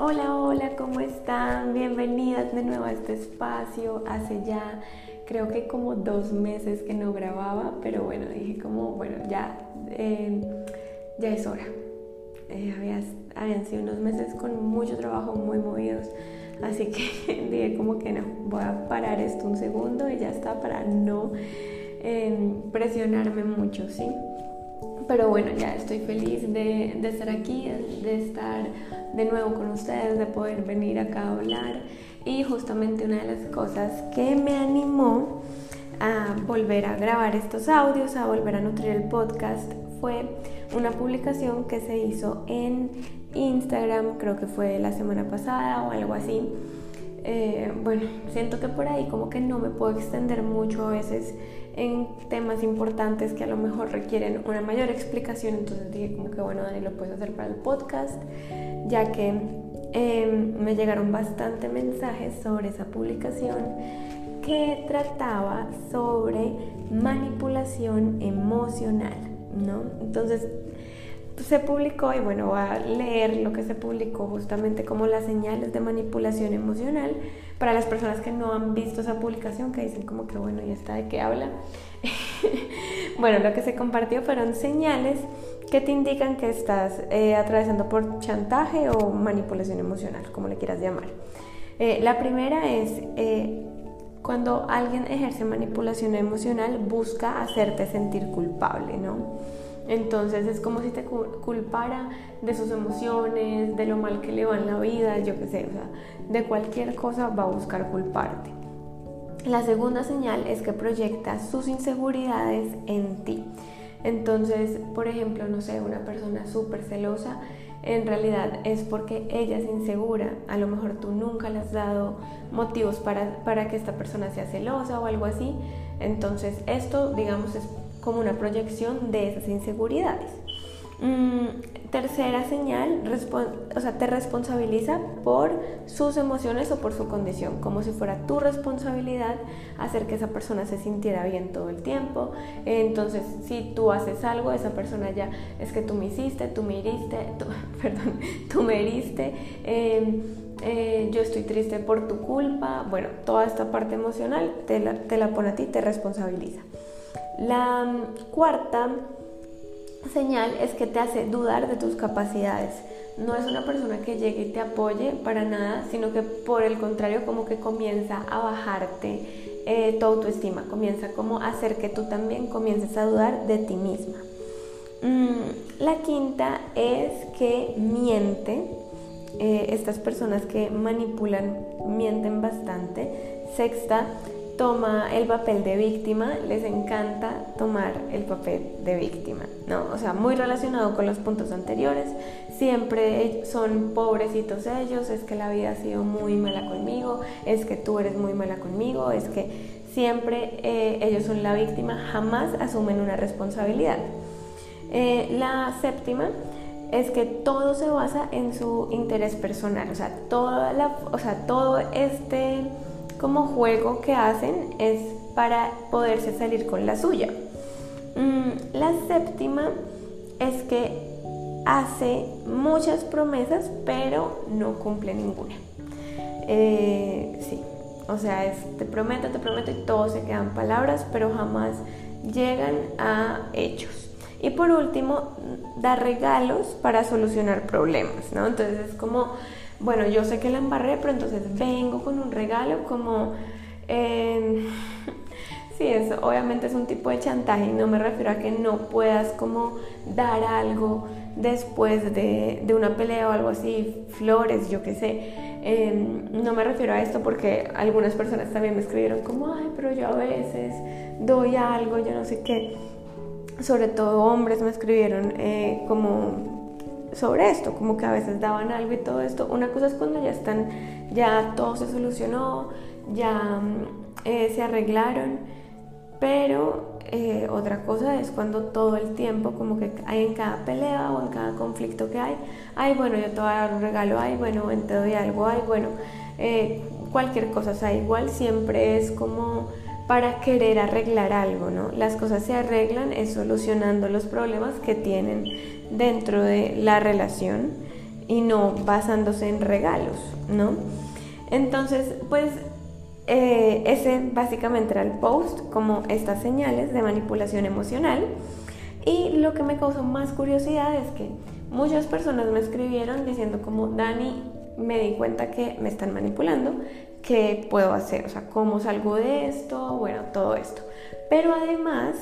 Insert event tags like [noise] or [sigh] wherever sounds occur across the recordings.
Hola, hola, ¿cómo están? Bienvenidas de nuevo a este espacio. Hace ya creo que como dos meses que no grababa, pero bueno, dije como, bueno, ya, eh, ya es hora. Eh, habían sido unos meses con mucho trabajo, muy movidos, así que [laughs] dije como que no, voy a parar esto un segundo y ya está para no eh, presionarme mucho, ¿sí? Pero bueno, ya estoy feliz de, de, estar aquí, de estar de nuevo con ustedes, de poder venir acá a hablar. Y justamente una de las cosas que me animó a volver a grabar estos audios, a volver a nutrir el podcast, fue una publicación que se hizo en Instagram, creo que fue la semana pasada o algo así. Eh, bueno, siento que por ahí como que no me puedo extender mucho a veces en temas importantes que a lo mejor requieren una mayor explicación, entonces dije como que bueno, Dani, lo puedes hacer para el podcast, ya que em, me llegaron bastante mensajes sobre esa publicación que trataba sobre manipulación emocional, ¿no? Entonces se publicó y bueno, voy a leer lo que se publicó justamente como las señales de manipulación emocional para las personas que no han visto esa publicación, que dicen como que bueno, ¿y está de qué habla? [laughs] bueno, lo que se compartió fueron señales que te indican que estás eh, atravesando por chantaje o manipulación emocional, como le quieras llamar. Eh, la primera es eh, cuando alguien ejerce manipulación emocional, busca hacerte sentir culpable, ¿no? Entonces es como si te culpara de sus emociones, de lo mal que le va en la vida, yo qué sé, o sea, de cualquier cosa va a buscar culparte. La segunda señal es que proyecta sus inseguridades en ti. Entonces, por ejemplo, no sé, una persona súper celosa, en realidad es porque ella es insegura. A lo mejor tú nunca le has dado motivos para, para que esta persona sea celosa o algo así. Entonces, esto, digamos, es como una proyección de esas inseguridades. Mm, tercera señal, o sea, te responsabiliza por sus emociones o por su condición, como si fuera tu responsabilidad hacer que esa persona se sintiera bien todo el tiempo. Entonces, si tú haces algo, esa persona ya es que tú me hiciste, tú me heriste, [laughs] perdón, tú me heriste. Em, eh, yo estoy triste por tu culpa, bueno, toda esta parte emocional te la, te la pone a ti, te responsabiliza. La mm, cuarta señal es que te hace dudar de tus capacidades. No es una persona que llegue y te apoye para nada, sino que por el contrario como que comienza a bajarte eh, tu autoestima, comienza como a hacer que tú también comiences a dudar de ti misma. Mm, la quinta es que miente. Eh, estas personas que manipulan mienten bastante. Sexta, toma el papel de víctima, les encanta tomar el papel de víctima, ¿no? O sea, muy relacionado con los puntos anteriores, siempre son pobrecitos ellos, es que la vida ha sido muy mala conmigo, es que tú eres muy mala conmigo, es que siempre eh, ellos son la víctima, jamás asumen una responsabilidad. Eh, la séptima es que todo se basa en su interés personal, o sea, toda la, o sea, todo este como juego que hacen es para poderse salir con la suya. Mm, la séptima es que hace muchas promesas pero no cumple ninguna. Eh, sí, o sea, es, te prometo, te prometo y todo se quedan palabras pero jamás llegan a hechos. Y por último, da regalos para solucionar problemas, ¿no? Entonces es como bueno, yo sé que la embarré, pero entonces vengo con un regalo como... [laughs] Sí, eso obviamente es un tipo de chantaje y no me refiero a que no puedas como dar algo después de, una pelea o algo así, flores, yo qué sé. Em, no me refiero a esto porque algunas personas también me escribieron como, ay, pero yo a veces doy algo, yo no sé qué. Sobre todo hombres me escribieron eh, como sobre esto, como que a veces daban algo y todo esto. Una cosa es cuando ya están, ya todo se solucionó, ya mm, eh, se arreglaron, pero eh, otra cosa es cuando todo el tiempo, como que hay en cada pelea o en cada conflicto que hay, ay, bueno, yo te voy a dar un regalo, ay, bueno, te doy algo, ay, bueno, eh, cualquier cosa, o sea, igual siempre es como para querer arreglar algo, ¿no? Las cosas se arreglan es solucionando los problemas que tienen dentro de la relación y no basándose en regalos, ¿no? Entonces, pues eh, ese básicamente era el post, como estas señales de manipulación emocional. Y lo que me causó más curiosidad es que muchas personas me escribieron diciendo como, Dani, me di cuenta que me están manipulando, ¿qué puedo hacer? O sea, ¿cómo salgo de esto? Bueno, todo esto. Pero además,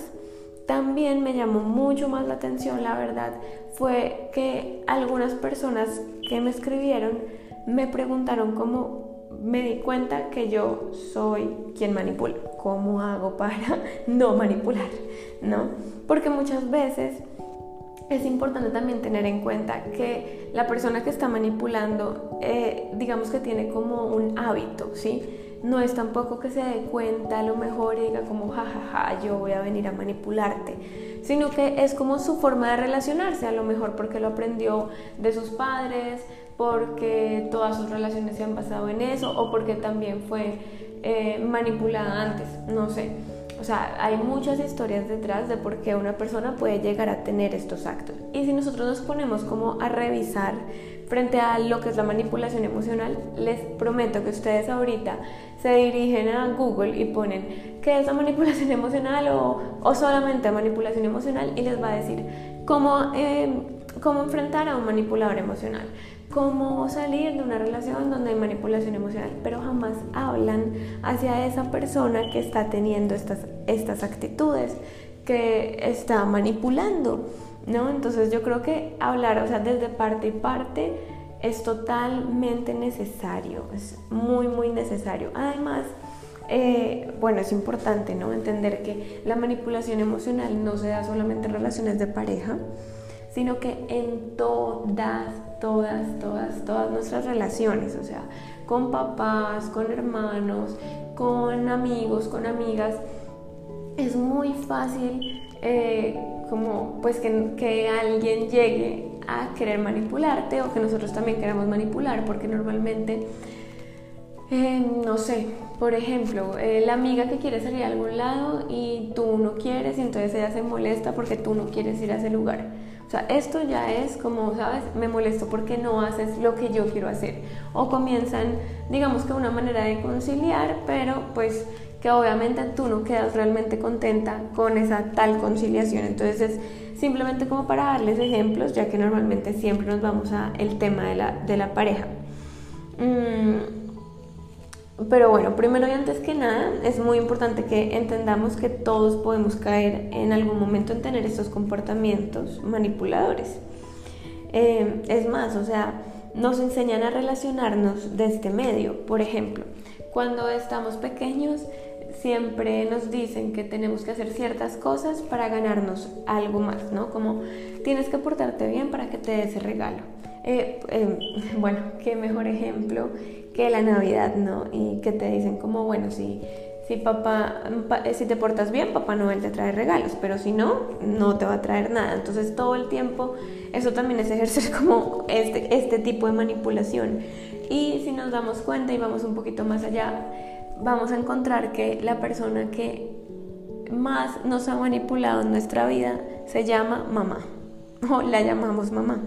también me llamó mucho más la atención, la verdad, fue que algunas personas que me escribieron me preguntaron cómo me di cuenta que yo soy quien manipula. ¿Cómo hago para [laughs] no manipular? ¿No? Porque muchas veces es importante también tener en cuenta que la persona que está manipulando, eh, digamos que tiene como un hábito, ¿sí? No es tampoco que se dé cuenta a lo mejor y diga como, jajaja, yo voy a venir a manipularte, sino que es como su forma de relacionarse, a lo mejor porque lo aprendió de sus padres, porque todas sus relaciones se han basado en eso o porque también fue eh, manipulada antes, no sé. O sea, hay muchas historias detrás de por qué una persona puede llegar a tener estos actos. Y si nosotros nos ponemos como a revisar frente a lo que es la manipulación emocional, les prometo que ustedes ahorita se dirigen a Google y ponen qué es la manipulación emocional o, o solamente manipulación emocional y les va a decir cómo, eh, cómo enfrentar a un manipulador emocional cómo salir de una relación donde hay manipulación emocional, pero jamás hablan hacia esa persona que está teniendo estas, estas actitudes, que está manipulando, ¿no? Entonces yo creo que hablar, o sea, desde parte y parte es totalmente necesario, es muy, muy necesario. Además, eh, bueno, es importante, ¿no? Entender que la manipulación emocional no se da solamente en relaciones de pareja, sino que en todas, todas, todas, todas nuestras relaciones, o sea, con papás, con hermanos, con amigos, con amigas, es muy fácil eh, como pues que, alguien llegue a querer manipularte o que nosotros también queramos manipular, porque normalmente, eh, no sé, por ejemplo, eh, la amiga que quiere salir a algún lado y tú no quieres y entonces ella se molesta porque tú no quieres ir a ese lugar. O sea, esto ya es como, ¿sabes? Me molesto porque no haces lo que yo quiero hacer. O comienzan, digamos que una manera de conciliar, pero pues que obviamente tú no quedas realmente contenta con esa tal conciliación. Entonces es simplemente como para darles ejemplos, ya que normalmente siempre nos vamos a el tema de la, de la pareja. Mm, pero bueno, primero y antes que nada, es muy importante que entendamos que todos podemos caer en algún momento en tener estos comportamientos manipuladores. Eh, es más, o sea, nos enseñan a relacionarnos de este medio. Por ejemplo, cuando estamos pequeños, siempre nos dicen que tenemos que hacer ciertas cosas para ganarnos algo más, ¿no? Como tienes que portarte bien para que te dé ese regalo. Eh, em, [laughs] bueno, qué mejor ejemplo que la Navidad, ¿no? Y que te dicen como, bueno, si, si papá, si te portas bien, papá Noel te trae regalos, pero si no, no te va a traer nada. Entonces todo el tiempo, eso también es ejercer como este, este tipo de manipulación. Y si nos damos cuenta y vamos un poquito más allá, vamos a encontrar que la persona que más nos ha manipulado en nuestra vida se llama mamá, o la llamamos mamá.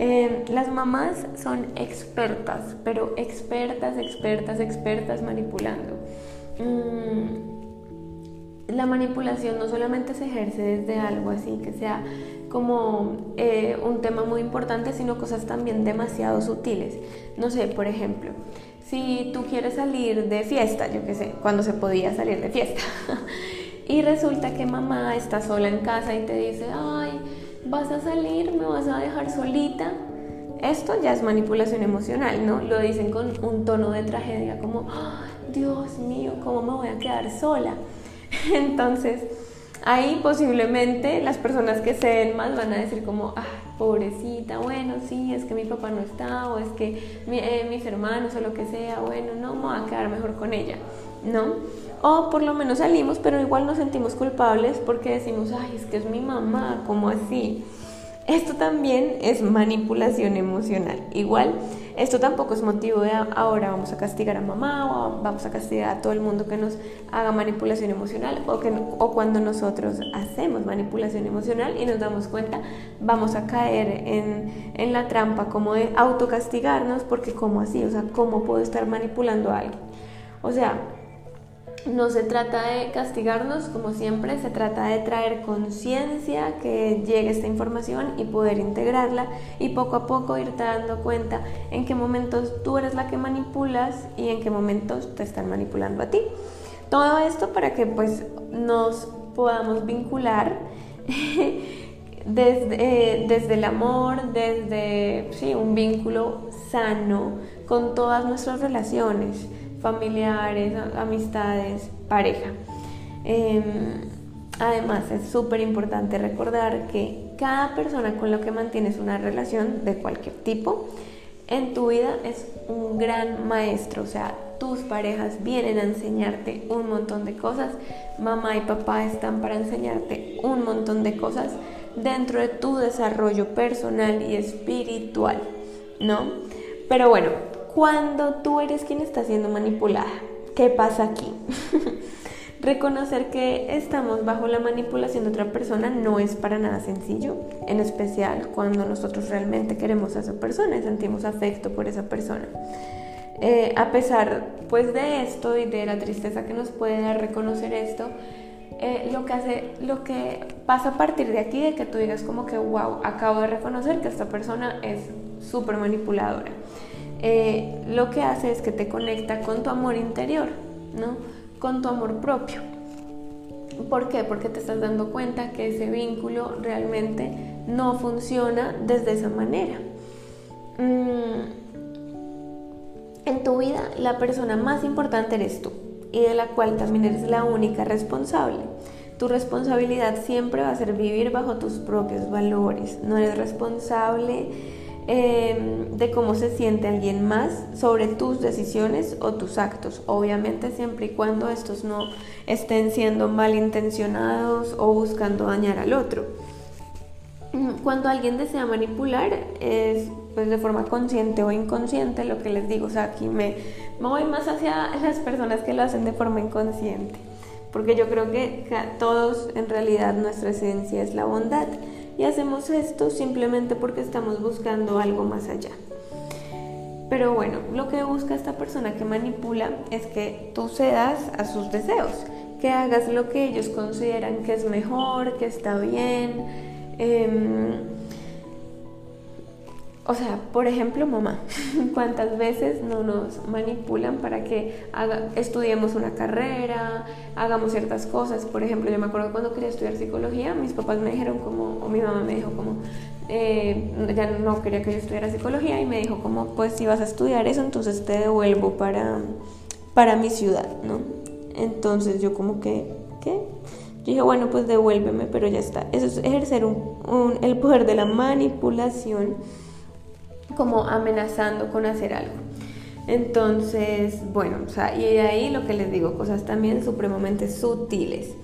Em, las mamás son expertas, pero expertas, expertas, expertas manipulando. Mm, la manipulación no solamente se ejerce desde algo así que sea como eh, un tema muy importante, sino cosas también demasiado sutiles. No sé, por ejemplo, si tú quieres salir de fiesta, yo qué sé, cuando se podía salir de fiesta, [laughs] y resulta que mamá está sola en casa y te dice, ay, vas a salir, me vas a dejar solita. Esto ya es manipulación emocional, ¿no? Lo dicen con un tono de tragedia, como, Dios mío, ¿cómo me voy a quedar sola? [laughs] Entonces, ahí posiblemente las personas que se ven más van a decir como, ah, pobrecita, bueno, sí, es que mi papá no está, o es que eh, mis hermanos o lo que sea, bueno, no, me voy a quedar mejor con ella, ¿no? O por lo menos salimos, pero igual nos sentimos culpables porque decimos, ay, es que es mi mamá, ¿cómo así? Esto también es manipulación emocional. Igual, esto tampoco es motivo de ahora vamos a castigar a mamá o vamos a castigar a todo el mundo que nos haga manipulación emocional o, que, o cuando nosotros hacemos manipulación emocional y nos damos cuenta, vamos a caer en, en la trampa como de autocastigarnos porque como así, o sea, ¿cómo puedo estar manipulando a alguien? O sea, no se trata de castigarnos, como siempre, se trata de traer conciencia, que llegue esta información y poder integrarla y poco a poco irte dando cuenta en qué momentos tú eres la que manipulas y en qué momentos te están manipulando a ti. Todo esto para que pues nos podamos vincular [laughs] desde, desde el amor, desde sí, un vínculo sano con todas nuestras relaciones familiares, amistades, pareja. Em, además, es súper importante recordar que cada persona con la que mantienes una relación de cualquier tipo en tu vida es un gran maestro, o sea, tus parejas vienen a enseñarte un montón de cosas, mamá y papá están para enseñarte un montón de cosas dentro de tu desarrollo personal y espiritual, ¿no? Pero bueno, cuando tú eres quien está siendo manipulada. ¿Qué pasa aquí? [laughs] Reconocer que estamos bajo la manipulación de otra persona no es para nada sencillo, en especial cuando nosotros realmente queremos a esa persona y sentimos afecto por esa persona. Eh, a pesar pues de esto y de la tristeza que nos puede dar reconocer esto, eh, lo que hace, lo que pasa a partir de aquí, de que tú digas como que, wow, acabo de reconocer que esta persona es súper manipuladora. Eh, lo que hace es que te conecta con tu amor interior, ¿no? Con tu amor propio. ¿Por qué? Porque te estás dando cuenta que ese vínculo realmente no funciona desde esa manera. Mm, en tu vida, la persona más importante eres tú y de la cual también eres la única responsable. Tu responsabilidad siempre va a ser vivir bajo tus propios valores. No eres responsable Em, de cómo se siente alguien más sobre tus decisiones o tus actos, obviamente siempre y cuando estos no estén siendo malintencionados o buscando dañar al otro. Mm, cuando alguien desea manipular es pues de forma consciente o inconsciente lo que les digo, o sea, aquí me, me voy más hacia [laughs] las personas que lo hacen de forma inconsciente, porque yo creo que todos en realidad nuestra esencia es la bondad y hacemos esto simplemente porque estamos buscando algo más allá. Pero bueno, lo que busca esta persona que manipula es que tú cedas a sus deseos, que hagas lo que ellos consideran que es mejor, que está bien. Em, o sea, por ejemplo, mamá, [laughs] ¿cuántas veces no nos manipulan para que estudiemos una carrera, hagamos ciertas cosas? Por ejemplo, yo me acuerdo cuando quería estudiar psicología, mis papás me dijeron como, o mi mamá me dijo como, eh, ya no quería que yo estudiara psicología y me dijo como, pues si vas a estudiar eso, entonces te devuelvo para, para mi ciudad, ¿no? Entonces yo como que, ¿qué? Yo dije, bueno, pues devuélveme, pero ya está. Eso es ejercer el poder de la manipulación como amenazando con hacer algo. Entonces, bueno, o sea, y ahí lo que les digo, cosas también supremamente sutiles.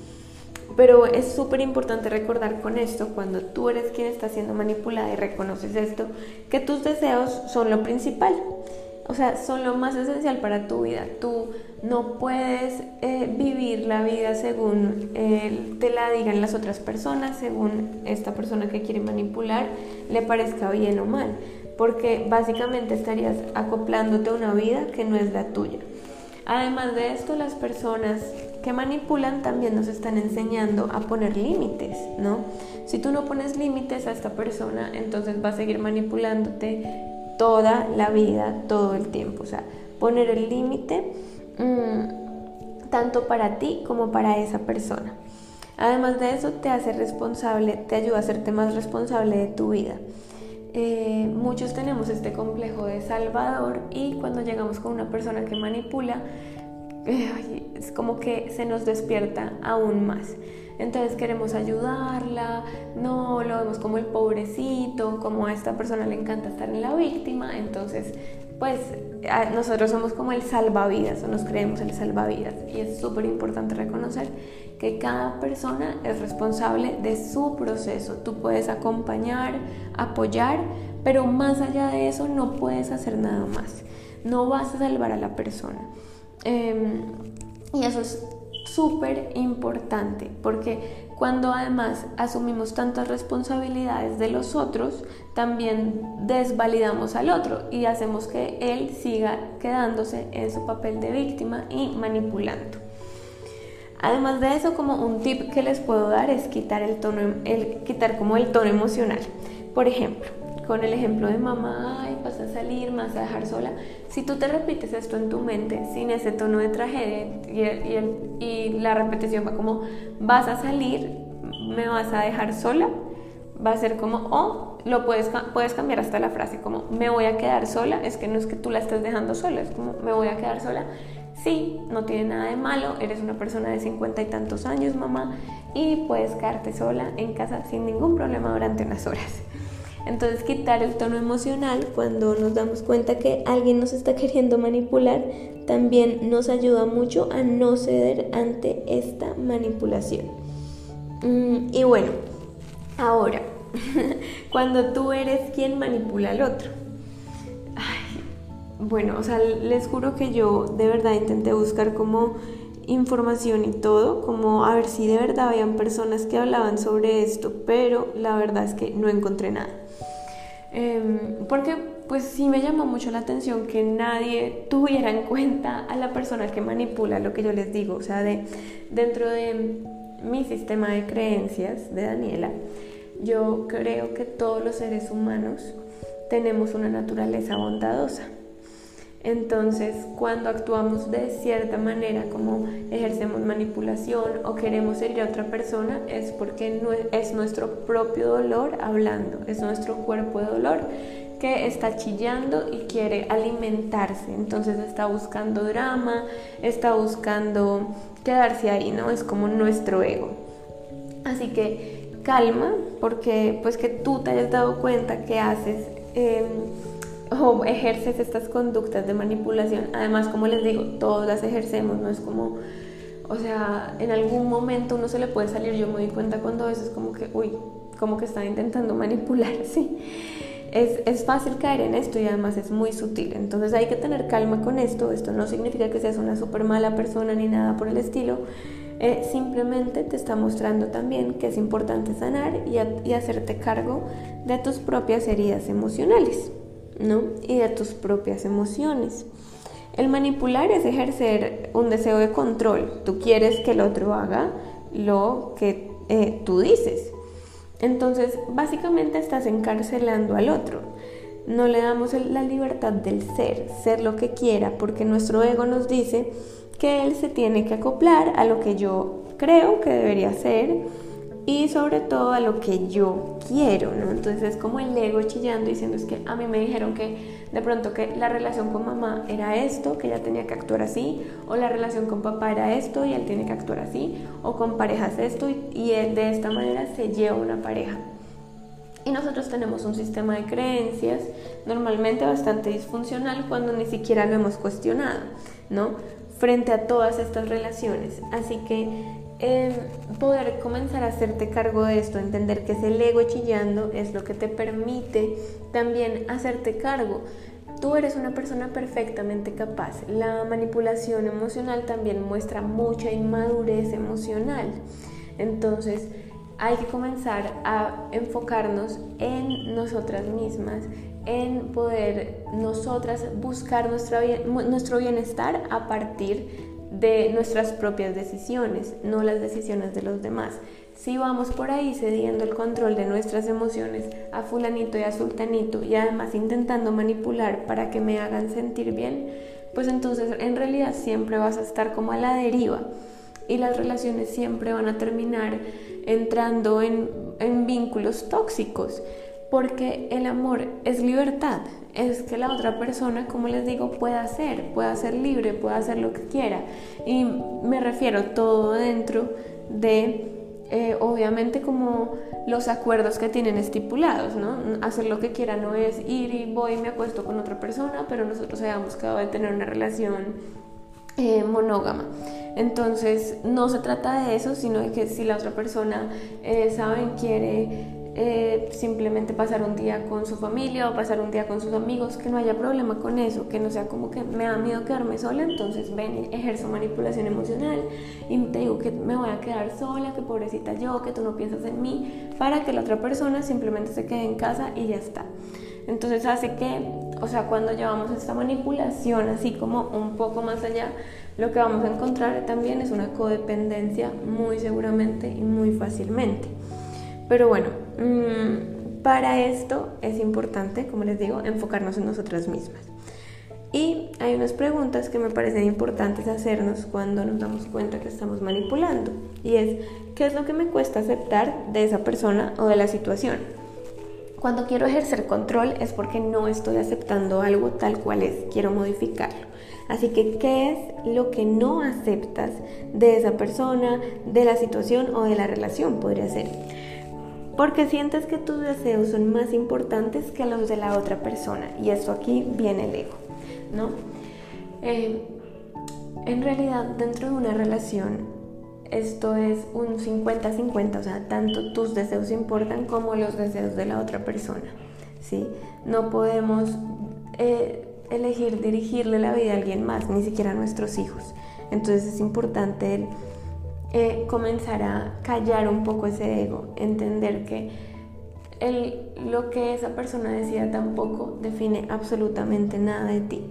Pero es súper importante recordar con esto, cuando tú eres quien está siendo manipulada y reconoces esto, que tus deseos son lo principal. O sea, son lo más esencial para tu vida. Tú no puedes eh, vivir la vida según eh, te la digan las otras personas, según esta persona que quiere manipular le parezca bien o mal porque básicamente estarías acoplándote a una vida que no es la tuya. Además de esto, las personas que manipulan también nos están enseñando a poner límites, ¿no? Si tú no pones límites a esta persona, entonces va a seguir manipulándote toda la vida, todo el tiempo. O sea, poner el límite mm, tanto para ti como para esa persona. Además de eso, te hace responsable, te ayuda a hacerte más responsable de tu vida. Eh, muchos tenemos este complejo de salvador y cuando llegamos con una persona que manipula, eh, es como que se nos despierta aún más. Entonces queremos ayudarla, no lo vemos como el pobrecito, como a esta persona le encanta estar en la víctima, entonces pues nosotros somos como el salvavidas o nos creemos el salvavidas y es súper importante reconocer que cada persona es responsable de su proceso. Tú puedes acompañar, apoyar, pero más allá de eso no puedes hacer nada más. No vas a salvar a la persona. Em, y eso es súper importante porque cuando además asumimos tantas responsabilidades de los otros, también desvalidamos al otro y hacemos que él siga quedándose en su papel de víctima y manipulando. Además de eso, como un tip que les puedo dar es quitar el tono, quitar como el tono emocional. Por ejemplo, con el ejemplo de mamá, ay, vas a salir, vas a dejar sola. Si tú te repites esto en tu mente sin ese tono de tragedia y, y la repetición va como, vas a salir, me vas a dejar sola, va a ser como, o lo puedes, puedes cambiar hasta la frase como, me voy a quedar sola, es que no es que tú la estés dejando sola, es como, me voy a quedar sola. Sí, no tiene nada de malo, eres una persona de cincuenta y tantos años, mamá, y puedes quedarte sola en casa sin ningún problema durante unas horas. Entonces quitar el tono emocional cuando nos damos cuenta que alguien nos está queriendo manipular también nos ayuda mucho a no ceder ante esta manipulación. Mm, y bueno, ahora, [laughs] cuando tú eres quien manipula al otro. bueno, o sea, les juro que yo de verdad intenté buscar como información y todo, como a ver si de verdad habían personas que hablaban sobre esto, pero la verdad es que no encontré nada. Em, porque pues sí me llamó mucho la atención que nadie tuviera en cuenta a la persona que manipula lo que yo les digo, o sea, de, dentro de mi sistema de creencias de Daniela, yo creo que todos los seres humanos tenemos una naturaleza bondadosa. Entonces, cuando actuamos de cierta manera, como ejercemos manipulación o queremos herir a otra persona, es porque es nuestro propio dolor hablando, es nuestro cuerpo de dolor que está chillando y quiere alimentarse. Entonces está buscando drama, está buscando quedarse ahí, ¿no? Es como nuestro ego. Así que calma, porque pues que tú te hayas dado cuenta que haces... Em, o ejerces estas conductas de manipulación. Además, como les digo, todas las ejercemos, no es como, o sea, en algún momento uno se le puede salir, yo me doy cuenta cuando a veces como que, uy, como que está intentando [laughs] manipular, sí. Es, es, fácil caer en esto y además es muy sutil. Entonces hay que tener calma con esto. Esto no significa que seas una súper mala persona ni nada por el estilo. Eh, simplemente te está mostrando también que es importante sanar y, y hacerte cargo de tus propias heridas emocionales. ¿No? Y de tus propias emociones. El manipular es ejercer un deseo de control. Tú quieres que el otro haga lo que eh, tú dices. Entonces, básicamente estás encarcelando al otro. No le damos la libertad del ser, ser lo que quiera, porque nuestro ego nos dice que él se tiene que acoplar a lo que yo creo que debería ser y sobre todo a lo que yo quiero, ¿no? Entonces es como el ego chillando diciendo es que a mí me dijeron que de pronto que la relación con mamá era esto, que ella tenía que actuar así, o la relación con papá era esto y él tiene que actuar así, o con parejas esto y, y de esta manera se lleva una pareja. Y nosotros tenemos un sistema de creencias normalmente bastante disfuncional cuando ni siquiera lo hemos cuestionado, ¿no? Frente a todas estas relaciones. Así que poder comenzar a hacerte cargo de esto, entender que ese ego chillando es lo que te permite también hacerte cargo. Tú eres una persona perfectamente capaz. La manipulación emocional también muestra mucha inmadurez emocional. Entonces, hay que comenzar a enfocarnos en nosotras mismas, en poder nosotras buscar nuestro bienestar a partir de nuestras propias decisiones, no las decisiones de los demás. Si vamos por ahí cediendo el control de nuestras emociones a fulanito y a sultanito y además intentando manipular para que me hagan sentir bien, pues entonces en realidad siempre vas a estar como a la deriva y las relaciones siempre van a terminar entrando en, en vínculos tóxicos porque el amor es libertad, es que la otra persona, como les digo, pueda ser, pueda ser libre, pueda hacer lo que quiera. Y me refiero todo dentro de eh, obviamente como los acuerdos que tienen estipulados, ¿no? Hacer lo que quiera no es ir y voy y me acuesto con otra persona, pero nosotros hayamos quedado de tener una relación eh, monógama. Entonces no se trata de eso, sino de que si la otra persona, eh, saben, quiere eh, simplemente pasar un día con su familia o pasar un día con sus amigos, que no haya problema con eso, que no sea como que me da miedo quedarme sola, entonces ven, ejerzo manipulación emocional y te digo que me voy a quedar sola, que pobrecita yo, que tú no piensas en mí, para que la otra persona simplemente se quede en casa y ya está. Entonces hace que, o sea, cuando llevamos esta manipulación así como un poco más allá, lo que vamos a encontrar también es una codependencia muy seguramente y muy fácilmente. Pero bueno, para esto es importante, como les digo, enfocarnos en nosotras mismas. Y hay unas preguntas que me parecen importantes hacernos cuando nos damos cuenta que estamos manipulando. Y es, ¿qué es lo que me cuesta aceptar de esa persona o de la situación? Cuando quiero ejercer control es porque no estoy aceptando algo tal cual es, quiero modificarlo. Así que, ¿qué es lo que no aceptas de esa persona, de la situación o de la relación? Podría ser porque sientes que tus deseos son más importantes que los de la otra persona. Y esto aquí viene el ego, ¿no? Eh, en realidad, dentro de una relación, esto es un 50-50, o sea, tanto tus deseos importan como los deseos de la otra persona, ¿sí? No podemos eh, elegir dirigirle la vida a alguien más, ni siquiera a nuestros hijos. Entonces es importante el eh, comenzar a callar un poco ese ego, entender que el, lo que esa persona decía tampoco define absolutamente nada de ti.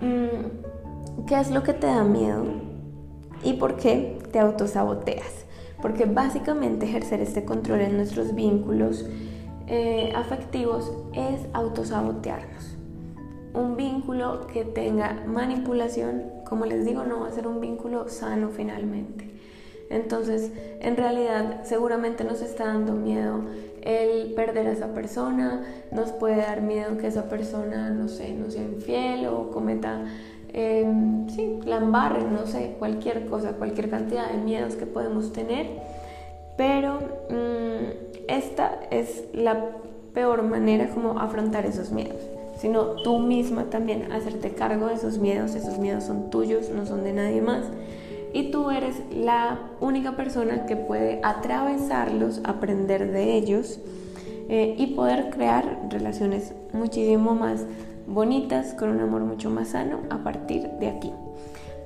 Mm, ¿Qué es lo que te da miedo? ¿Y por qué te autosaboteas? Porque básicamente ejercer este control en nuestros vínculos eh, afectivos es autosabotearnos. Un vínculo que tenga manipulación, como les digo, no va a ser un vínculo sano finalmente. Entonces, en realidad, seguramente nos está dando miedo el perder a esa persona, nos puede dar miedo que esa persona, no sé, no sea infiel o cometa, em, sí, la embarre, no sé, cualquier cosa, cualquier cantidad de miedos que podemos tener. Pero mm, esta es la peor manera como afrontar esos miedos sino tú misma también hacerte cargo de esos miedos, esos miedos son tuyos, no son de nadie más y tú eres la única persona que puede atravesarlos, aprender de ellos eh, y poder crear relaciones muchísimo más bonitas, con un amor mucho más sano a partir de aquí.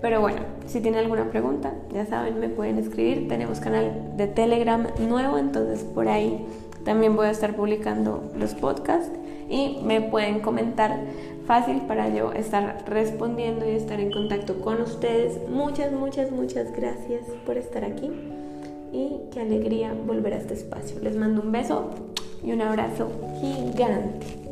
Pero bueno, si tienen alguna pregunta, ya saben, me pueden escribir. Tenemos canal de Telegram nuevo, entonces por ahí también voy a estar publicando los podcasts y me pueden comentar fácil para yo estar respondiendo y estar en contacto con ustedes. Muchas, muchas, muchas gracias por estar aquí y qué alegría volver a este espacio. Les mando un beso y un abrazo gigante.